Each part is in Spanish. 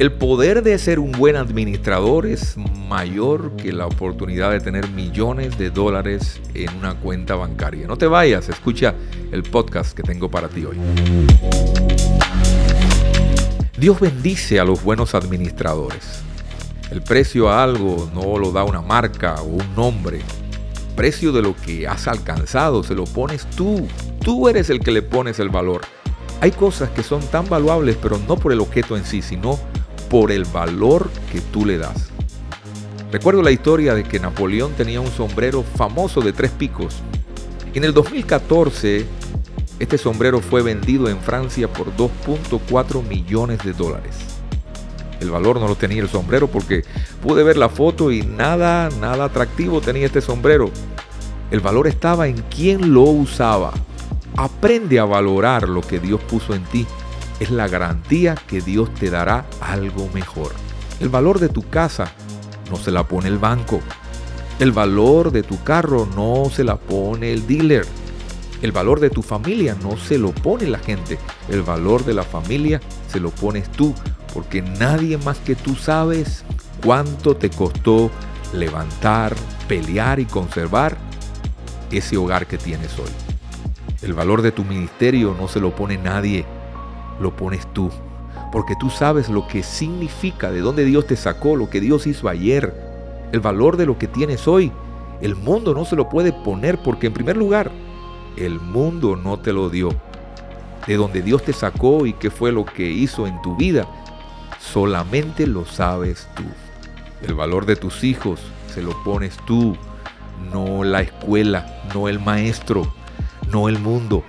El poder de ser un buen administrador es mayor que la oportunidad de tener millones de dólares en una cuenta bancaria. No te vayas, escucha el podcast que tengo para ti hoy. Dios bendice a los buenos administradores. El precio a algo no lo da una marca o un nombre. El precio de lo que has alcanzado se lo pones tú. Tú eres el que le pones el valor. Hay cosas que son tan valuables, pero no por el objeto en sí, sino por el valor que tú le das. Recuerdo la historia de que Napoleón tenía un sombrero famoso de tres picos. En el 2014, este sombrero fue vendido en Francia por 2.4 millones de dólares. El valor no lo tenía el sombrero porque pude ver la foto y nada, nada atractivo tenía este sombrero. El valor estaba en quién lo usaba. Aprende a valorar lo que Dios puso en ti es la garantía que Dios te dará algo mejor. El valor de tu casa no se la pone el banco. El valor de tu carro no se la pone el dealer. El valor de tu familia no se lo pone la gente. El valor de la familia se lo pones tú, porque nadie más que tú sabes cuánto te costó levantar, pelear y conservar ese hogar que tienes hoy. El valor de tu ministerio no se lo pone nadie lo pones tú. Porque tú sabes lo que significa, de dónde Dios te sacó, lo que Dios hizo ayer, el valor de lo que tienes hoy. El mundo no se lo puede poner porque en primer lugar, el mundo no te lo dio. De donde Dios te sacó y qué fue lo que hizo en tu vida, solamente lo sabes tú. El valor de tus hijos se lo pones tú, no la escuela, no el maestro, no el mundo.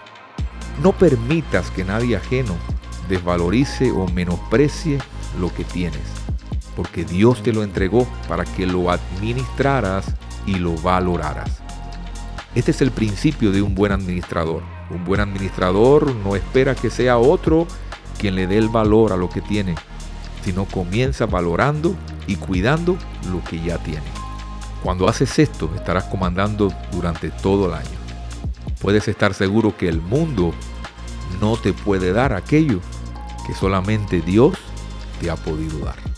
No permitas que nadie ajeno desvalorice o menosprecie lo que tienes, porque Dios te lo entregó para que lo administraras y lo valoraras. Este es el principio de un buen administrador. Un buen administrador no espera que sea otro quien le dé el valor a lo que tiene, sino comienza valorando y cuidando lo que ya tiene. Cuando haces esto, estarás comandando durante todo el año. Puedes estar seguro que el mundo no te puede dar aquello que solamente Dios te ha podido dar.